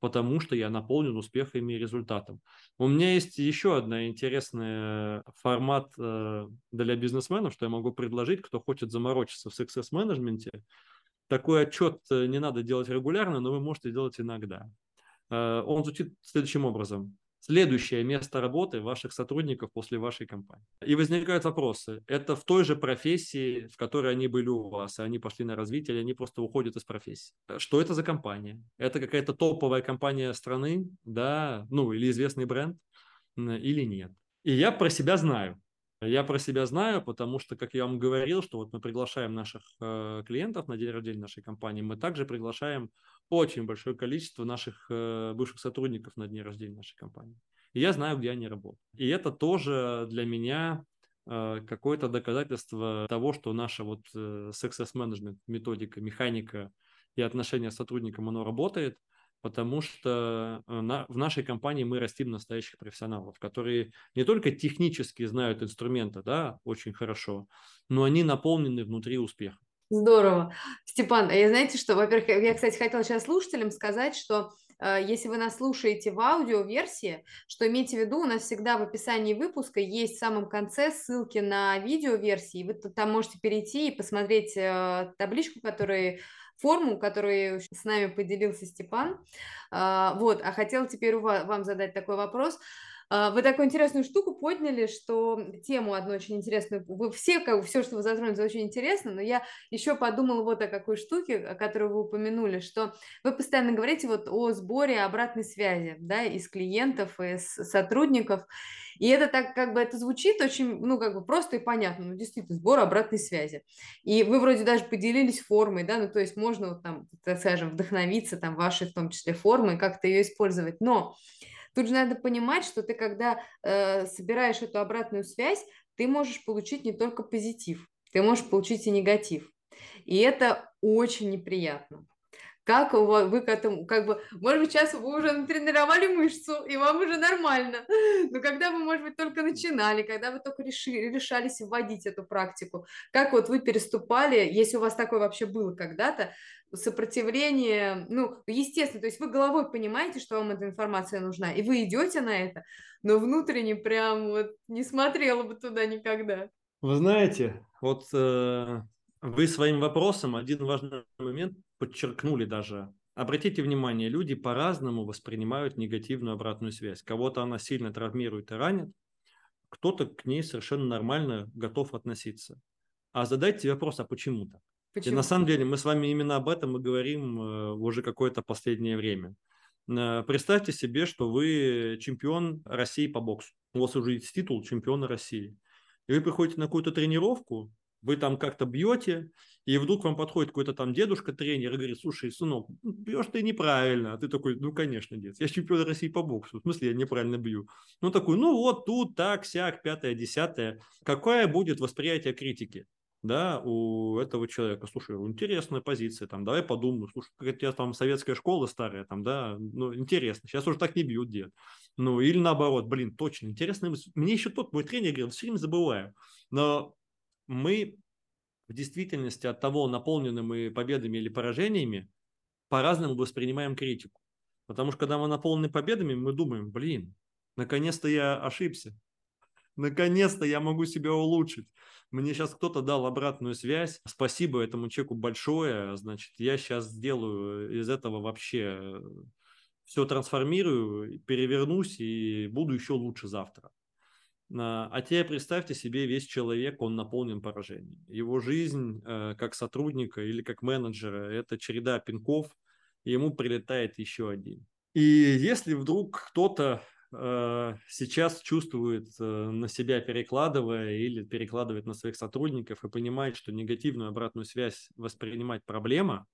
потому что я наполнен успехами и результатом. У меня есть еще одна интересная формат э, для бизнесменов, что я могу предложить, кто хочет заморочиться в success менеджменте. Такой отчет э, не надо делать регулярно, но вы можете делать иногда. Э, он звучит следующим образом следующее место работы ваших сотрудников после вашей компании. И возникают вопросы. Это в той же профессии, в которой они были у вас, и они пошли на развитие, или они просто уходят из профессии. Что это за компания? Это какая-то топовая компания страны, да, ну, или известный бренд, или нет. И я про себя знаю. Я про себя знаю, потому что, как я вам говорил, что вот мы приглашаем наших э, клиентов на день рождения нашей компании, мы также приглашаем очень большое количество наших э, бывших сотрудников на день рождения нашей компании. И я знаю, где они работают. И это тоже для меня э, какое-то доказательство того, что наша вот э, success management методика, механика и отношение с сотрудником, оно работает – потому что на, в нашей компании мы растим настоящих профессионалов, которые не только технически знают инструменты, да, очень хорошо, но они наполнены внутри успеха. Здорово. Степан, я знаете что, во-первых, я, кстати, хотела сейчас слушателям сказать, что э, если вы нас слушаете в аудиоверсии, что имейте в виду, у нас всегда в описании выпуска есть в самом конце ссылки на видеоверсии, вы там можете перейти и посмотреть э, табличку, которую форму, которую с нами поделился Степан. А, вот, а хотела теперь вам задать такой вопрос. А, вы такую интересную штуку подняли, что тему одну очень интересную, вы все, как, все, что вы затронули, очень интересно, но я еще подумала вот о какой штуке, о которой вы упомянули, что вы постоянно говорите вот о сборе обратной связи, да, из клиентов, из сотрудников, и это так как бы это звучит очень, ну, как бы просто и понятно, ну, действительно, сбор обратной связи. И вы вроде даже поделились формой, да, ну, то есть можно вот там, так скажем, вдохновиться там вашей в том числе формой, как-то ее использовать, но Тут же надо понимать, что ты, когда э, собираешь эту обратную связь, ты можешь получить не только позитив, ты можешь получить и негатив. И это очень неприятно. Как вы к этому, как бы, может быть, сейчас вы уже натренировали мышцу, и вам уже нормально. Но когда вы, может быть, только начинали, когда вы только решили, решались вводить эту практику, как вот вы переступали, если у вас такое вообще было когда-то, сопротивление, ну, естественно, то есть вы головой понимаете, что вам эта информация нужна, и вы идете на это, но внутренне прям вот не смотрела бы туда никогда. Вы знаете, вот э, вы своим вопросом один важный момент подчеркнули даже. Обратите внимание, люди по-разному воспринимают негативную обратную связь. Кого-то она сильно травмирует и ранит, кто-то к ней совершенно нормально готов относиться. А задайте вопрос, а почему так? Почему? И на самом деле мы с вами именно об этом и говорим э, уже какое-то последнее время. Э, представьте себе, что вы чемпион России по боксу. У вас уже есть титул чемпиона России. И вы приходите на какую-то тренировку, вы там как-то бьете, и вдруг вам подходит какой-то там дедушка-тренер и говорит, слушай, сынок, ну, бьешь ты неправильно. А ты такой, ну, конечно, дед, я чемпион России по боксу, в смысле я неправильно бью. Ну, такой, ну, вот тут, так, сяк, пятое, десятое. Какое будет восприятие критики? да, у этого человека, слушай, интересная позиция, там, давай подумаю, слушай, как у тебя там советская школа старая, там, да, ну, интересно, сейчас уже так не бьют, дед. Ну, или наоборот, блин, точно, интересно, мне еще тот мой тренер говорил, все время забываю, но мы в действительности от того, наполнены мы победами или поражениями, по-разному воспринимаем критику. Потому что когда мы наполнены победами, мы думаем, блин, наконец-то я ошибся, наконец-то я могу себя улучшить. Мне сейчас кто-то дал обратную связь. Спасибо этому человеку большое. Значит, я сейчас сделаю из этого вообще э, все трансформирую, перевернусь и буду еще лучше завтра. А, а теперь представьте себе, весь человек, он наполнен поражением. Его жизнь э, как сотрудника или как менеджера – это череда пинков, и ему прилетает еще один. И если вдруг кто-то Э, сейчас чувствует э, на себя перекладывая или перекладывает на своих сотрудников и понимает, что негативную обратную связь воспринимать проблема,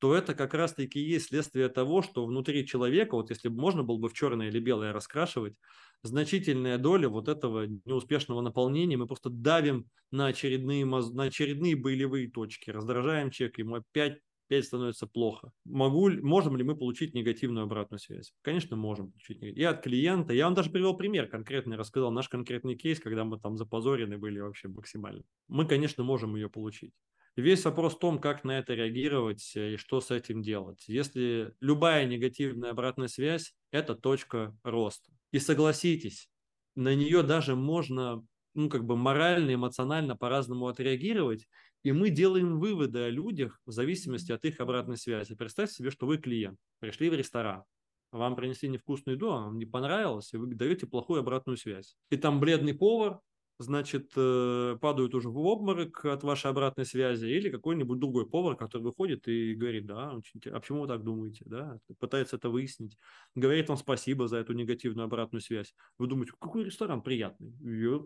то это как раз-таки есть следствие того, что внутри человека, вот если бы можно было бы в черное или белое раскрашивать, значительная доля вот этого неуспешного наполнения, мы просто давим на очередные, на очередные болевые точки, раздражаем человека, ему опять опять становится плохо. Могу, можем ли мы получить негативную обратную связь? Конечно, можем получить. И от клиента. Я вам даже привел пример конкретный, рассказал наш конкретный кейс, когда мы там запозорены были вообще максимально. Мы, конечно, можем ее получить. Весь вопрос в том, как на это реагировать и что с этим делать. Если любая негативная обратная связь – это точка роста. И согласитесь, на нее даже можно ну, как бы морально, эмоционально по-разному отреагировать, и мы делаем выводы о людях в зависимости от их обратной связи. Представьте себе, что вы клиент, пришли в ресторан, вам принесли невкусную еду, а вам не понравилось, и вы даете плохую обратную связь. И там бледный повар, значит, э, падают уже в обморок от вашей обратной связи, или какой-нибудь другой повар, который выходит и говорит, да, а почему вы так думаете, да, пытается это выяснить, говорит вам спасибо за эту негативную обратную связь. Вы думаете, какой ресторан приятный,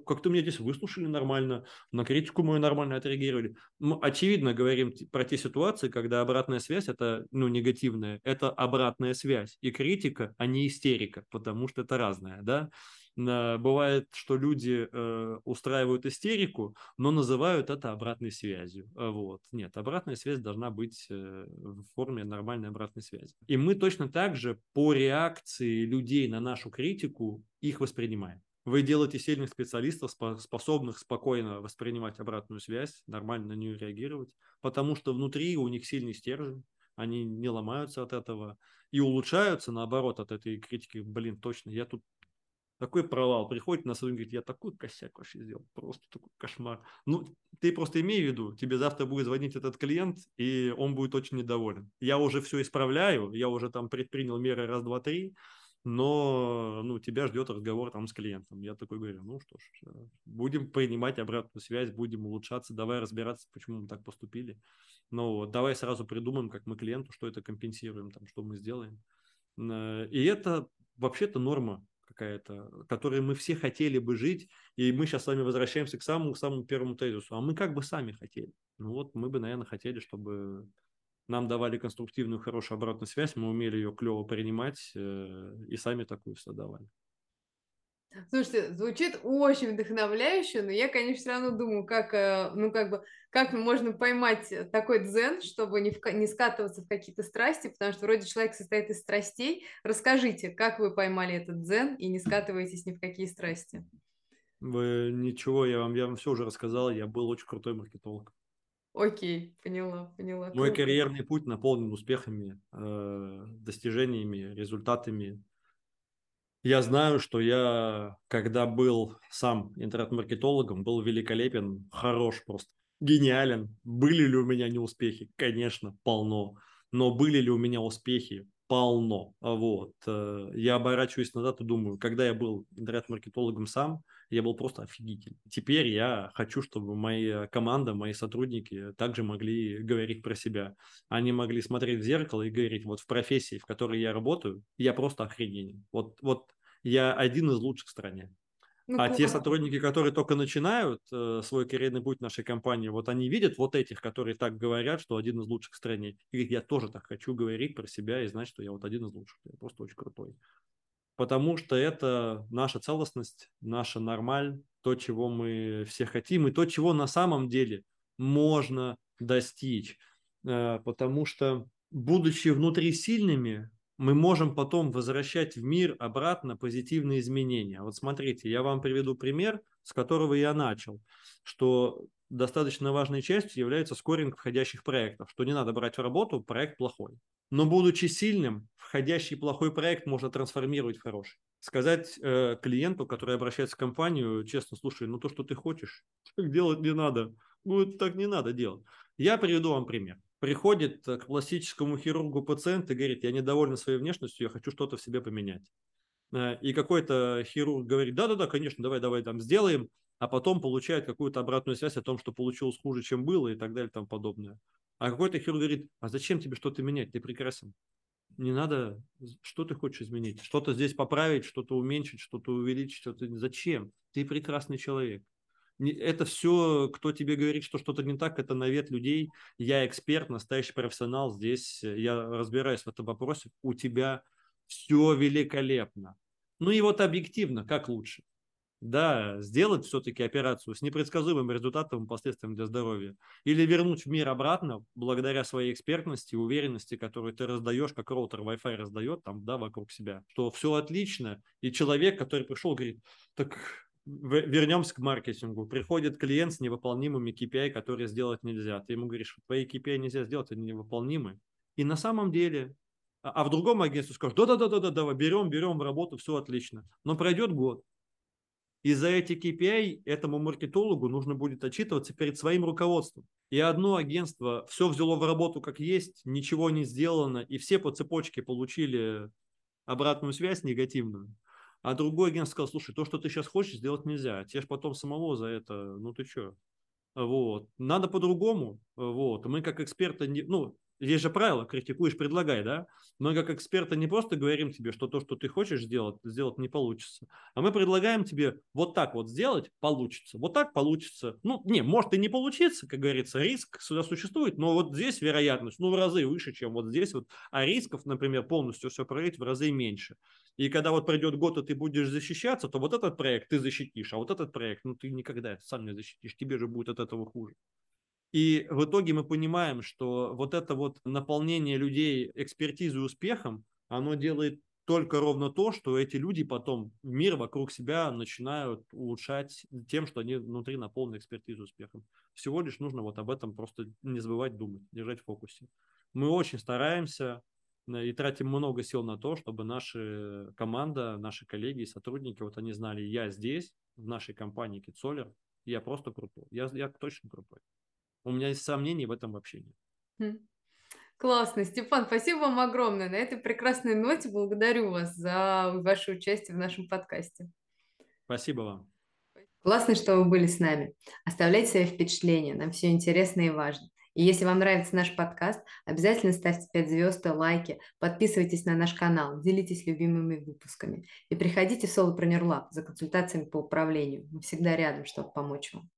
как-то меня здесь выслушали нормально, на критику мою нормально отреагировали. Мы, очевидно, говорим про те ситуации, когда обратная связь, это, ну, негативная, это обратная связь, и критика, а не истерика, потому что это разное, да, Бывает, что люди э, устраивают истерику, но называют это обратной связью. А вот. Нет, обратная связь должна быть э, в форме нормальной обратной связи. И мы точно так же по реакции людей на нашу критику их воспринимаем. Вы делаете сильных специалистов, способных спокойно воспринимать обратную связь, нормально на нее реагировать, потому что внутри у них сильный стержень, они не ломаются от этого и улучшаются, наоборот, от этой критики. Блин, точно, я тут такой провал. Приходит на сотрудник, говорит, я такой косяк вообще сделал, просто такой кошмар. Ну, ты просто имей в виду, тебе завтра будет звонить этот клиент, и он будет очень недоволен. Я уже все исправляю, я уже там предпринял меры раз, два, три, но ну, тебя ждет разговор там с клиентом. Я такой говорю, ну что ж, будем принимать обратную связь, будем улучшаться, давай разбираться, почему мы так поступили. Но давай сразу придумаем, как мы клиенту, что это компенсируем, там, что мы сделаем. Э, и это вообще-то норма какая-то, которой мы все хотели бы жить, и мы сейчас с вами возвращаемся к самому, самому первому тезису. А мы как бы сами хотели. Ну вот мы бы, наверное, хотели, чтобы нам давали конструктивную, хорошую обратную связь, мы умели ее клево принимать э, и сами такую создавали. Слушайте, звучит очень вдохновляюще, но я, конечно, все равно думаю, как, э, ну, как бы, как можно поймать такой дзен, чтобы не, в, не скатываться в какие-то страсти, потому что вроде человек состоит из страстей. Расскажите, как вы поймали этот дзен и не скатываетесь ни в какие страсти? Вы, ничего, я вам, я вам все уже рассказал, я был очень крутой маркетолог. Окей, поняла, поняла. Мой Круто. карьерный путь наполнен успехами, э, достижениями, результатами, я знаю, что я, когда был сам интернет-маркетологом, был великолепен, хорош просто, гениален. Были ли у меня неуспехи? Конечно, полно. Но были ли у меня успехи? Полно. Вот. Э, я оборачиваюсь назад и думаю, когда я был интернет-маркетологом сам, я был просто офигитель. Теперь я хочу, чтобы моя команда, мои сотрудники также могли говорить про себя. Они могли смотреть в зеркало и говорить, вот в профессии, в которой я работаю, я просто охрененен. Вот, вот я один из лучших в стране. Ну, а те сотрудники, которые только начинают э, свой карьерный путь в нашей компании, вот они видят вот этих, которые так говорят, что один из лучших в стране. И говорят, я тоже так хочу говорить про себя и знать, что я вот один из лучших. Я просто очень крутой. Потому что это наша целостность, наша нормаль, то, чего мы все хотим, и то, чего на самом деле можно достичь. Э, потому что, будучи внутри сильными, мы можем потом возвращать в мир обратно позитивные изменения. Вот смотрите, я вам приведу пример, с которого я начал, что достаточно важной частью является скоринг входящих проектов, что не надо брать в работу, проект плохой. Но будучи сильным, входящий плохой проект можно трансформировать в хороший. Сказать э, клиенту, который обращается в компанию, честно, слушай, ну то, что ты хочешь, так делать не надо. Ну, так не надо делать. Я приведу вам пример приходит к пластическому хирургу пациент и говорит, я недоволен своей внешностью, я хочу что-то в себе поменять. Э, и какой-то хирург говорит, да-да-да, конечно, давай, давай там сделаем, а потом получает какую-то обратную связь о том, что получилось хуже, чем было и так далее и тому подобное. А какой-то хирург говорит, а зачем тебе что-то менять, ты прекрасен. Не надо, что ты хочешь изменить? Что-то здесь поправить, что-то уменьшить, что-то увеличить, что-то... Зачем? Ты прекрасный человек это все, кто тебе говорит, что что-то не так, это навет людей. Я эксперт, настоящий профессионал здесь, я разбираюсь в этом вопросе. У тебя все великолепно. Ну и вот объективно, как лучше? Да, сделать все-таки операцию с непредсказуемым результатом и последствием для здоровья. Или вернуть в мир обратно, благодаря своей экспертности, уверенности, которую ты раздаешь, как роутер Wi-Fi раздает там, да, вокруг себя, что все отлично. И человек, который пришел, говорит, так вернемся к маркетингу. Приходит клиент с невыполнимыми KPI, которые сделать нельзя. Ты ему говоришь, твои KPI нельзя сделать, они невыполнимы. И на самом деле, а, а в другом агентстве скажут, да-да-да-да, давай, берем, берем в работу, все отлично. Но пройдет год. И за эти KPI этому маркетологу нужно будет отчитываться перед своим руководством. И одно агентство все взяло в работу как есть, ничего не сделано, и все по цепочке получили обратную связь негативную. А другой агент сказал, слушай, то, что ты сейчас хочешь, сделать нельзя. Тебе же потом самого за это, ну ты что? Вот. Надо по-другому. Вот. Мы как эксперты, не, ну, есть же правило, критикуешь, предлагай, да? Мы как эксперты не просто говорим тебе, что то, что ты хочешь сделать, сделать не получится, а мы предлагаем тебе вот так вот сделать, получится, вот так получится. Ну, не, может и не получиться, как говорится, риск сюда существует, но вот здесь вероятность, ну, в разы выше, чем вот здесь вот, а рисков, например, полностью все проверить в разы меньше. И когда вот пройдет год, и ты будешь защищаться, то вот этот проект ты защитишь, а вот этот проект, ну, ты никогда сам не защитишь, тебе же будет от этого хуже. И в итоге мы понимаем, что вот это вот наполнение людей экспертизой и успехом, оно делает только ровно то, что эти люди потом мир вокруг себя начинают улучшать тем, что они внутри наполнены экспертизой успехом. Всего лишь нужно вот об этом просто не забывать думать, держать в фокусе. Мы очень стараемся и тратим много сил на то, чтобы наша команда, наши коллеги, сотрудники, вот они знали, я здесь, в нашей компании KitSolar, я просто крутой, я, я точно крутой. У меня есть сомнений в этом вообще нет. Хм. Классно, Степан, спасибо вам огромное. На этой прекрасной ноте благодарю вас за ваше участие в нашем подкасте. Спасибо вам. Классно, что вы были с нами. Оставляйте свои впечатления, нам все интересно и важно. И если вам нравится наш подкаст, обязательно ставьте 5 звезд, лайки, подписывайтесь на наш канал, делитесь любимыми выпусками. И приходите в Solopreneur Lab за консультациями по управлению. Мы всегда рядом, чтобы помочь вам.